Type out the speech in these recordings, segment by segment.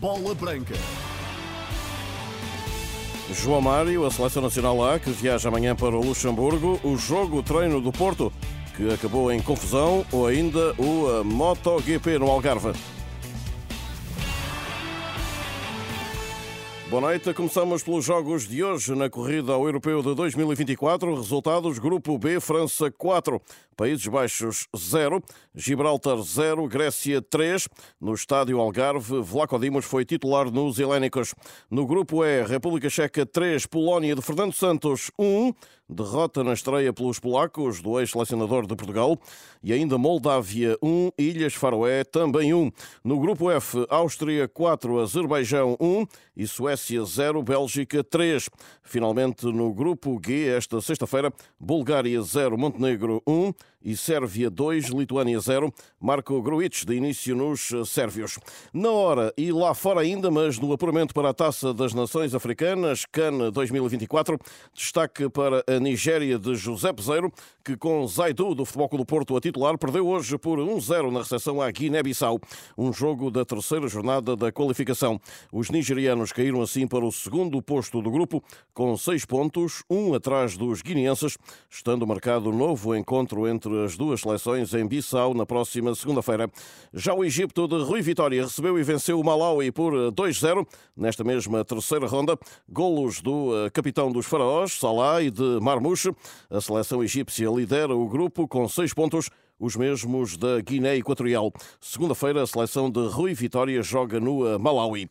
Bola Branca. João Mário, a Seleção Nacional A, que viaja amanhã para o Luxemburgo, o jogo treino do Porto, que acabou em confusão, ou ainda o MotoGP no Algarve. Boa noite. Começamos pelos jogos de hoje na corrida ao Europeu de 2024. Resultados: Grupo B, França 4, Países Baixos 0, Gibraltar 0, Grécia 3. No estádio Algarve, Vlaco Dimos foi titular nos Helénicos. No Grupo E, República Checa 3, Polónia de Fernando Santos 1. Derrota na estreia pelos polacos do ex-selecionador de Portugal. E ainda Moldávia 1, Ilhas Faroé também 1. No Grupo F, Áustria 4, Azerbaijão 1 e Suécia 0, Bélgica 3. Finalmente, no Grupo G, esta sexta-feira, Bulgária 0, Montenegro 1 e Sérvia 2, Lituânia 0. Marco Gruitch de início nos sérvios. Na hora e lá fora ainda, mas no apuramento para a Taça das Nações Africanas, CAN 2024, destaque para a Nigéria de José Peseiro, que com Zaidu do Futebol Clube do Porto a titular, perdeu hoje por 1-0 na recepção à Guiné-Bissau, um jogo da terceira jornada da qualificação. Os nigerianos caíram assim para o segundo posto do grupo, com seis pontos, um atrás dos guineenses, estando marcado novo encontro entre as duas seleções em Bissau na próxima segunda-feira. Já o Egito de Rui Vitória recebeu e venceu o Malawi por 2-0 nesta mesma terceira ronda. Golos do eh, capitão dos faraós, Salah e de Marmouche. A seleção egípcia lidera o grupo com seis pontos os mesmos da Guiné Equatorial. Segunda-feira, a seleção de Rui Vitória joga no eh, Malawi.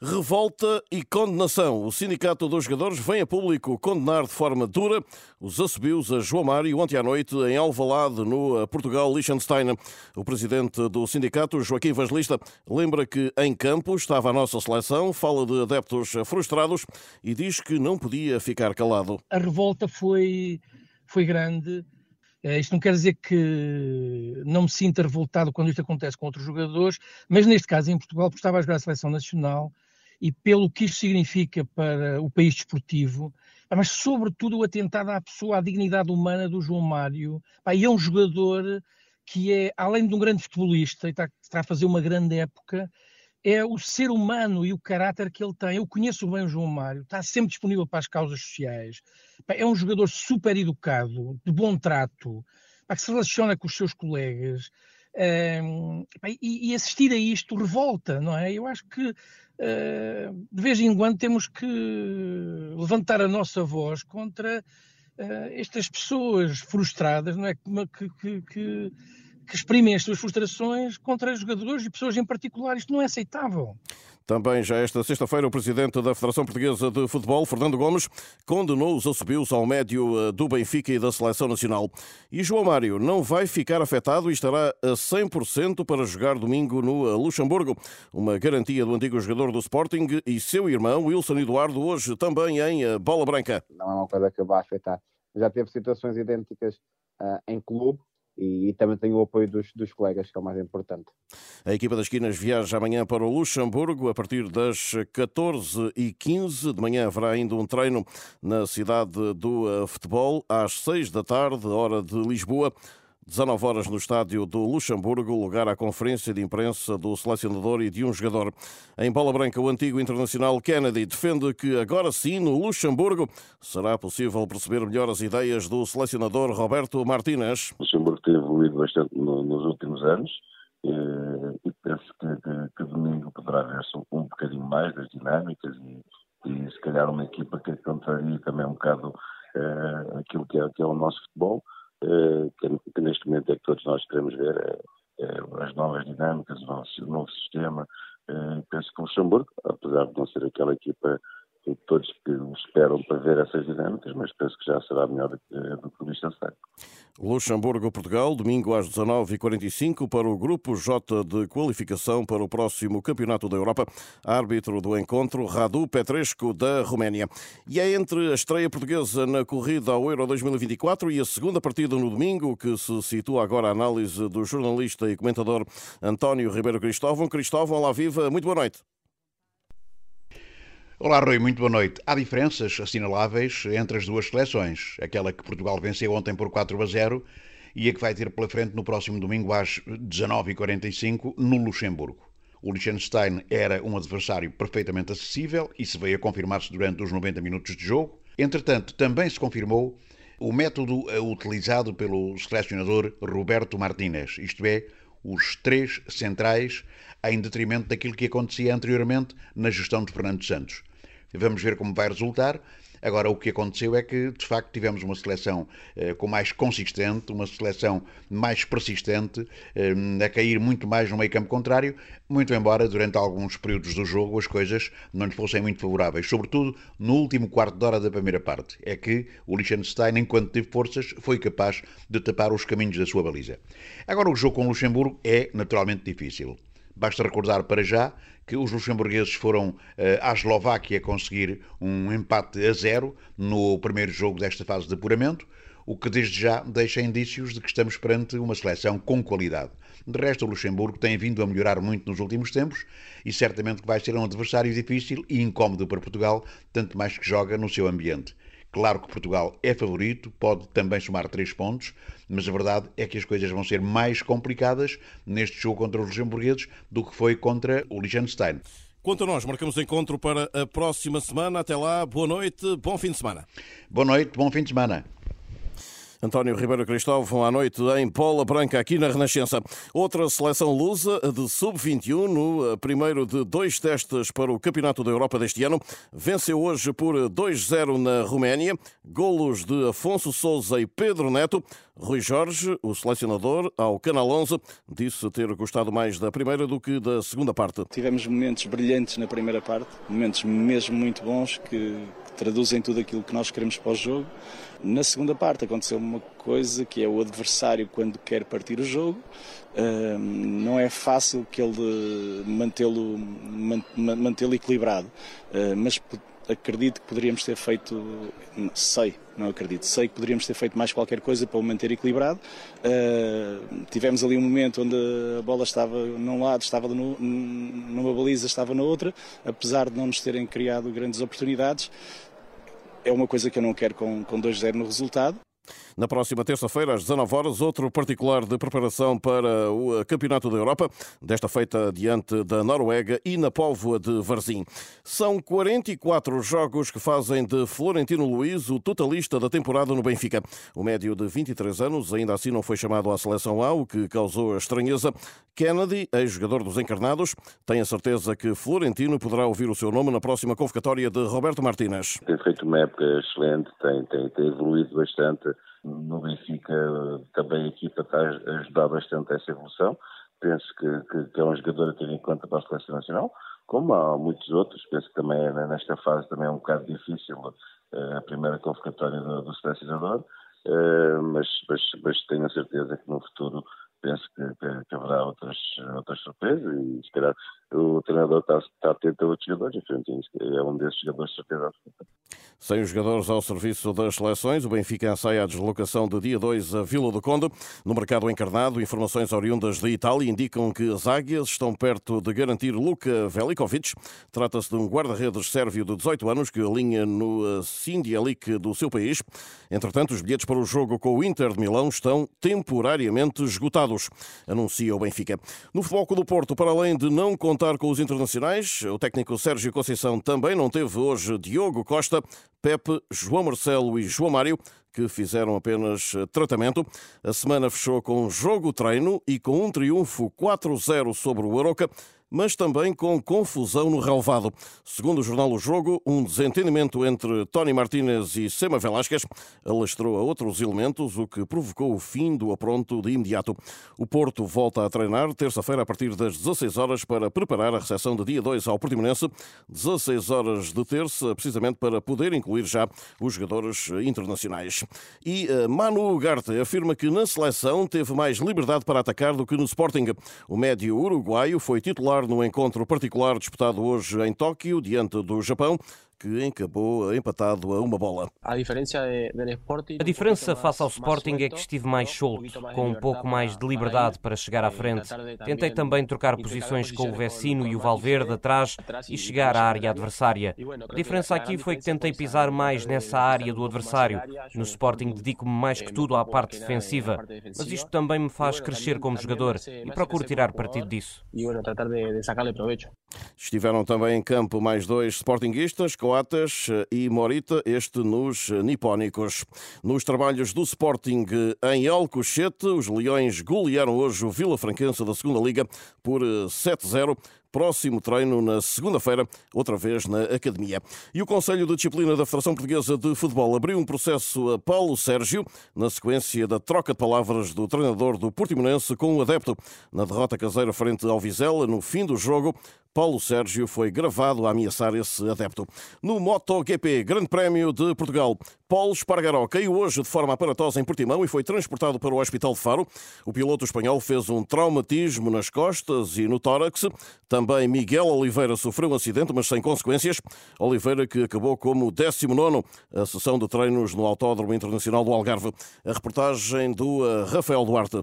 Revolta e condenação. O Sindicato dos Jogadores vem a público condenar de forma dura os assobios a João Mário ontem à noite em Alvalade, no Portugal Liechtenstein. O presidente do sindicato, Joaquim Vaslista, lembra que em campo estava a nossa seleção, fala de adeptos frustrados e diz que não podia ficar calado. A revolta foi, foi grande. Isto não quer dizer que não me sinta revoltado quando isto acontece com outros jogadores, mas neste caso em Portugal, porque estava a jogar a seleção nacional, e pelo que isto significa para o país desportivo, mas sobretudo o atentado à pessoa, à dignidade humana do João Mário. E é um jogador que é, além de um grande futebolista, e está, está a fazer uma grande época, é o ser humano e o caráter que ele tem. Eu conheço bem o João Mário, está sempre disponível para as causas sociais. É um jogador super educado, de bom trato, que se relaciona com os seus colegas. E, assistir a isto revolta, não é? Eu acho que uh, de vez em quando temos que levantar a nossa voz contra uh, estas pessoas frustradas, não é? Que, que, que, que exprimem as suas frustrações contra jogadores e pessoas em particular. Isto não é aceitável. Também já esta sexta-feira, o presidente da Federação Portuguesa de Futebol, Fernando Gomes, condenou os assobios ao médio eh, do Benfica e da Seleção Nacional. E João Mário não vai ficar afetado e estará a 100% para jogar domingo no eh, Luxemburgo. Uma garantia do antigo jogador do Sporting e seu irmão, Wilson Eduardo, hoje também em eh, Bola Branca. Não é uma coisa que vai afetar. Já teve situações idênticas uh, em clube e, e, também tem o apoio dos, dos colegas, que é o mais importante. A equipa das Quinas viaja amanhã para o Luxemburgo a partir das 14h15. De manhã haverá ainda um treino na cidade do eh, futebol às 6 da tarde, hora de Lisboa. 19 horas no estádio do Luxemburgo, lugar à conferência de imprensa do selecionador e de um jogador. Em bola branca, o antigo internacional Kennedy defende que agora sim, no Luxemburgo, será possível perceber melhor as ideias do selecionador Roberto Martínez. O Luxemburgo tem evoluído bastante no, nos últimos anos eh, e penso que, que, domingo poderá ver-se um, um bocadinho mais das dinâmicas e, e se calhar uma equipa que contraria também um bocado eh, aquilo que é, que é o nosso futebol. Eh, que, neste momento é que todos nós queremos ver, é, é as novas dinâmicas, o novo, o novo sistema. Eh, penso que o Luxemburgo, apesar de não ser aquela equipa todos que esperam para ver essas dinâmicas, mas penso que já será melhor que, do que o Liechtenstein. Luxemburgo-Portugal, domingo às 19h45 para o Grupo J de qualificação para o próximo Campeonato da Europa. Árbitro do encontro, Radu Petrescu, da Roménia. E é entre a estreia portuguesa na corrida ao Euro 2024 e a segunda partida no domingo que se situa agora a análise do jornalista e comentador António Ribeiro Cristóvão. Cristóvão, lá viva, muito boa noite. Olá, Rui, muito boa noite. Há diferenças assinaláveis entre as duas seleções. Aquela que Portugal venceu ontem por 4 a 0 e a que vai ter pela frente no próximo domingo às 19h45 no Luxemburgo. O Liechtenstein era um adversário perfeitamente acessível e se veio a confirmar-se durante os 90 minutos de jogo. Entretanto, também se confirmou o método utilizado pelo selecionador Roberto Martínez, isto é, os três centrais em detrimento daquilo que acontecia anteriormente na gestão de Fernando Santos. Vamos ver como vai resultar. Agora, o que aconteceu é que, de facto, tivemos uma seleção eh, com mais consistente, uma seleção mais persistente, eh, a cair muito mais no meio campo contrário, muito embora durante alguns períodos do jogo as coisas não lhe fossem muito favoráveis, sobretudo no último quarto de hora da primeira parte. É que o Liechtenstein, enquanto teve forças, foi capaz de tapar os caminhos da sua baliza. Agora, o jogo com o Luxemburgo é naturalmente difícil. Basta recordar para já que os luxemburgueses foram uh, à Eslováquia conseguir um empate a zero no primeiro jogo desta fase de apuramento, o que desde já deixa indícios de que estamos perante uma seleção com qualidade. De resto, o Luxemburgo tem vindo a melhorar muito nos últimos tempos e certamente vai ser um adversário difícil e incómodo para Portugal, tanto mais que joga no seu ambiente. Claro que Portugal é favorito, pode também somar três pontos, mas a verdade é que as coisas vão ser mais complicadas neste jogo contra os luxemburgueses do que foi contra o Liechtenstein. Quanto a nós, marcamos encontro para a próxima semana. Até lá, boa noite, bom fim de semana. Boa noite, bom fim de semana. António Ribeiro Cristóvão à noite em Pola Branca, aqui na Renascença. Outra seleção lusa de sub-21 no primeiro de dois testes para o Campeonato da Europa deste ano. Venceu hoje por 2-0 na Roménia. Golos de Afonso Souza e Pedro Neto. Rui Jorge, o selecionador, ao Canal 11, disse ter gostado mais da primeira do que da segunda parte. Tivemos momentos brilhantes na primeira parte, momentos mesmo muito bons que, traduzem tudo aquilo que nós queremos para o jogo. Na segunda parte aconteceu uma coisa que é o adversário quando quer partir o jogo, não é fácil que ele mantê-lo mantê-lo equilibrado, mas acredito que poderíamos ter feito, sei, não acredito, sei que poderíamos ter feito mais qualquer coisa para o manter equilibrado. Uh, tivemos ali um momento onde a bola estava num lado, estava numa baliza, estava na outra, apesar de não nos terem criado grandes oportunidades é uma coisa que eu não quero com, com 2-0 no resultado. Na próxima terça-feira, às 19 horas, outro particular de preparação para o Campeonato da Europa, desta feita diante da Noruega e na Póvoa de Varzim. São 44 jogos que fazem de Florentino Luiz o totalista da temporada no Benfica. O médio de 23 anos ainda assim não foi chamado à seleção A, o que causou a estranheza. Kennedy, ex-jogador dos Encarnados, tem a certeza que Florentino poderá ouvir o seu nome na próxima convocatória de Roberto Martínez. Tem feito uma época excelente, tem, tem, tem evoluído bastante no Benfica também a equipa está a ajudar bastante essa evolução. Penso que, que, que, é um jogador a ter em conta para a seleção nacional, como há muitos outros. Penso que também é, nesta fase também é um bocado difícil uh, a primeira convocatória do, do selecionador, uh, mas, mas, mas tenho a certeza que no futuro penso que, que, que, haverá outras, outras surpresas e se calhar o treinador está, está atento a outros jogadores, enfim, é um desses jogadores, certeza. Sem os jogadores ao serviço das seleções, o Benfica ensaia a deslocação de dia 2 a Vila do Conde. No mercado encarnado, informações oriundas de Itália indicam que as águias estão perto de garantir Luka Velikovic. Trata-se de um guarda-redes sérvio de 18 anos que alinha no Sindia League do seu país. Entretanto, os bilhetes para o jogo com o Inter de Milão estão temporariamente esgotados, anuncia o Benfica. No foco do Porto, para além de não contar com os internacionais, o técnico Sérgio Conceição também não teve hoje Diogo Costa, Pepe, João Marcelo e João Mário, que fizeram apenas tratamento. A semana fechou com jogo-treino e com um triunfo 4-0 sobre o Aroca mas também com confusão no relevado. Segundo o jornal O Jogo, um desentendimento entre Tony Martínez e Sema Velasquez alastrou a outros elementos, o que provocou o fim do apronto de imediato. O Porto volta a treinar terça-feira a partir das 16 horas para preparar a recepção de dia 2 ao Portimonense, 16 horas de terça, precisamente para poder incluir já os jogadores internacionais. E uh, Manu Ugarte afirma que na seleção teve mais liberdade para atacar do que no Sporting. O médio uruguaio foi titular no encontro particular disputado hoje em Tóquio, diante do Japão, que acabou empatado a uma bola. A diferença face ao Sporting é que estive mais solto, com um pouco mais de liberdade para chegar à frente. Tentei também trocar posições com o Vecino e o Valverde atrás e chegar à área adversária. A diferença aqui foi que tentei pisar mais nessa área do adversário. No Sporting dedico-me mais que tudo à parte defensiva, mas isto também me faz crescer como jogador e procuro tirar partido disso. Estiveram também em campo mais dois sportinguistas, Coates e Morita, este nos nipónicos. Nos trabalhos do Sporting em Alcochete, os Leões golearam hoje o Vila Franquense da segunda Liga por 7-0 próximo treino na segunda-feira, outra vez na Academia. E o Conselho de Disciplina da Federação Portuguesa de Futebol abriu um processo a Paulo Sérgio, na sequência da troca de palavras do treinador do Portimonense com o adepto. Na derrota caseira frente ao Vizela, no fim do jogo, Paulo Sérgio foi gravado a ameaçar esse adepto. No MotoGP, Grande Prémio de Portugal, Paulo Espargaró caiu hoje de forma aparatosa em Portimão e foi transportado para o Hospital de Faro. O piloto espanhol fez um traumatismo nas costas e no tórax. Miguel Oliveira sofreu um acidente, mas sem consequências. Oliveira que acabou como 19 a sessão de treinos no Autódromo Internacional do Algarve. A reportagem do eh, Rafael Duarte.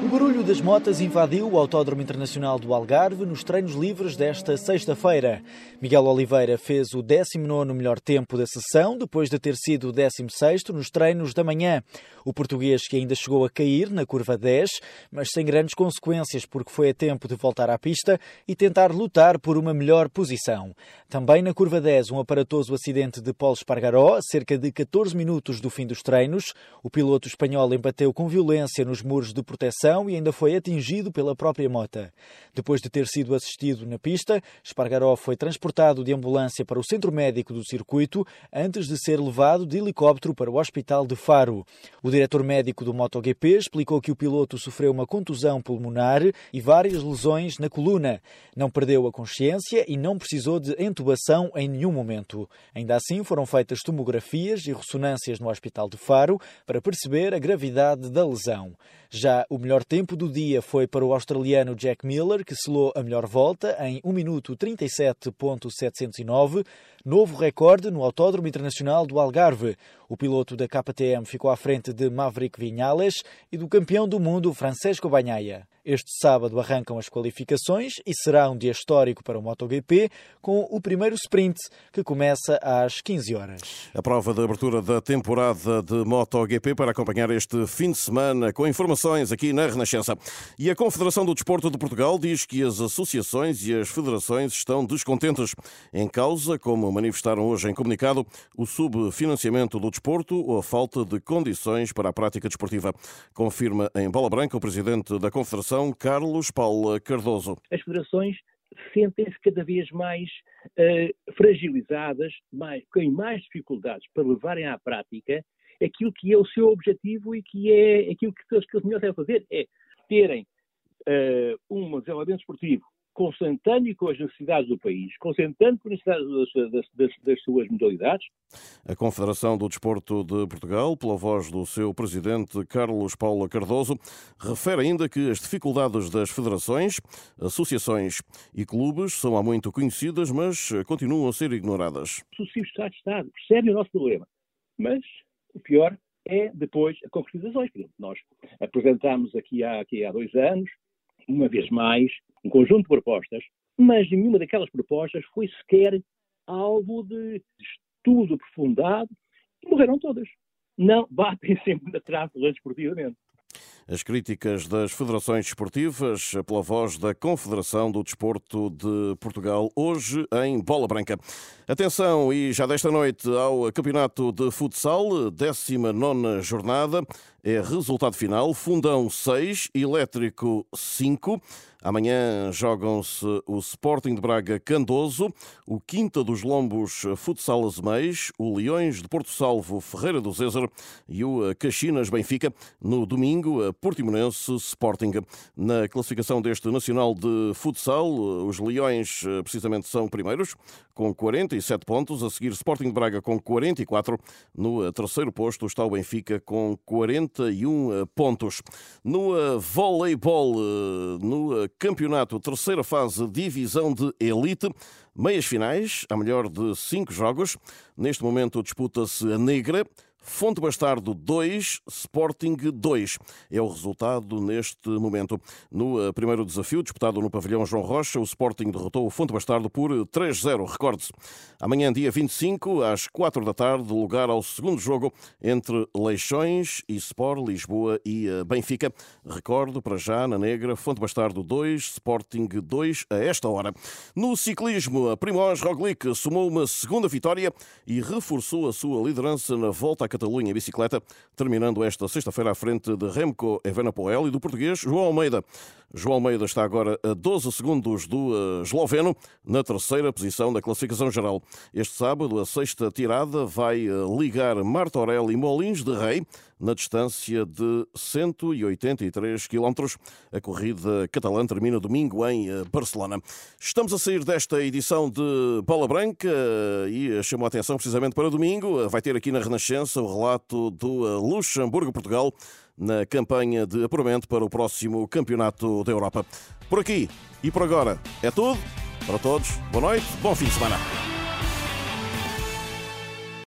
O barulho das motas invadiu o Autódromo Internacional do Algarve nos treinos livres desta sexta-feira. Miguel Oliveira fez o 19 melhor tempo da sessão, depois de ter sido o 16 nos treinos da manhã. O português que ainda chegou a cair na curva 10, mas sem grandes consequências porque foi a tempo de voltar à pista e tentar lutar por uma melhor posição. Também na curva 10, um aparatoso acidente de Paulo Espargaró, cerca de 14 minutos do fim dos treinos. O piloto espanhol embateu com violência nos muros de proteção e ainda foi atingido pela própria mota. Depois de ter sido assistido na pista, Espargaró foi transportado de ambulância para o centro médico do circuito antes de ser levado de helicóptero para o hospital de Faro. O diretor médico do MotoGP explicou que o piloto sofreu uma contusão pulmonar e várias lesões na coluna. Não perdeu a consciência e não precisou de intubação em nenhum momento. Ainda assim, foram feitas tomografias e ressonâncias no hospital de Faro para perceber a gravidade da lesão. Já o melhor tempo do dia foi para o australiano Jack Miller, que selou a melhor volta em 1 minuto 37.709, novo recorde no Autódromo Internacional do Algarve. O piloto da KTM ficou à frente de Maverick Vinales e do campeão do mundo Francesco Bagnaia. Este sábado arrancam as qualificações e será um dia histórico para o MotoGP, com o primeiro sprint, que começa às 15 horas. A prova de abertura da temporada de MotoGP para acompanhar este fim de semana, com informações aqui na Renascença. E a Confederação do Desporto de Portugal diz que as associações e as federações estão descontentes. Em causa, como manifestaram hoje em comunicado, o subfinanciamento do desporto ou a falta de condições para a prática desportiva. Confirma em Bola Branca o presidente da Confederação Federação, Carlos Paula Cardoso. As federações sentem-se cada vez mais uh, fragilizadas, mais, com mais dificuldades para levarem à prática aquilo que é o seu objetivo e que é aquilo que, que os melhores devem fazer, é terem uh, um desenvolvimento esportivo consentâneo com as necessidades do país, consentâneo com as necessidades das, das, das, suas modalidades. A Confederação do Desporto de Portugal, pela voz do seu presidente Carlos Paula Cardoso, refere ainda que as dificuldades das federações, associações e clubes são há muito conhecidas, mas continuam a ser ignoradas. O sucessivos Estado de Estado percebem o nosso problema, mas o pior é depois a concretização. Nós apresentámos aqui há, aqui há dois anos, uma vez mais, um conjunto de propostas, mas nenhuma daquelas propostas foi sequer alvo de estudo aprofundado e morreram todas. Não batem sempre na trave esportivamente. As críticas das federações esportivas pela voz da Confederação do Desporto de Portugal, hoje em Bola Branca. Atenção, e já desta noite ao Campeonato de Futsal, 19 jornada, é resultado final: Fundão 6, Elétrico 5. Amanhã jogam-se o Sporting de Braga Candoso, o Quinta dos Lombos Futsal Azeméis, o Leões de Porto Salvo Ferreira do César e o Caxinas Benfica. No domingo, a Portimonense Sporting. Na classificação deste Nacional de Futsal, os Leões precisamente são primeiros, com 47 pontos. A seguir, Sporting de Braga com 44. No terceiro posto está o Benfica com 40 41 pontos. No voleibol, no campeonato, terceira fase, divisão de elite, meias finais, a melhor de cinco jogos. Neste momento disputa-se a negra. Fonte Bastardo 2, Sporting 2. É o resultado neste momento. No eh, primeiro desafio, disputado no pavilhão João Rocha, o Sporting derrotou o Fonte Bastardo por 3-0. Recorde-se. Amanhã, dia 25, às 4 da tarde, lugar ao segundo jogo entre Leixões e Sport, Lisboa e eh, Benfica. Recordo, para já, na negra, Fonte Bastardo 2, Sporting 2, a esta hora. No ciclismo, a Primoz Roglic somou uma segunda vitória e reforçou a sua liderança na volta Catalunha em bicicleta, terminando esta sexta-feira à frente de Remco Evenepoel e do português João Almeida. João Almeida está agora a 12 segundos do eh, esloveno, na terceira posição da classificação geral. Este sábado, a sexta tirada vai eh, ligar Martorell e Molins de Rei, na distância de 183 km. A corrida catalã termina domingo em eh, Barcelona. Estamos a sair desta edição de Bola Branca e chamou a atenção precisamente para domingo. Vai ter aqui na Renascença o relato do Luxemburgo-Portugal na campanha de apuramento para o próximo Campeonato da Europa. Por aqui e por agora é tudo. Para todos, boa noite, bom fim de semana.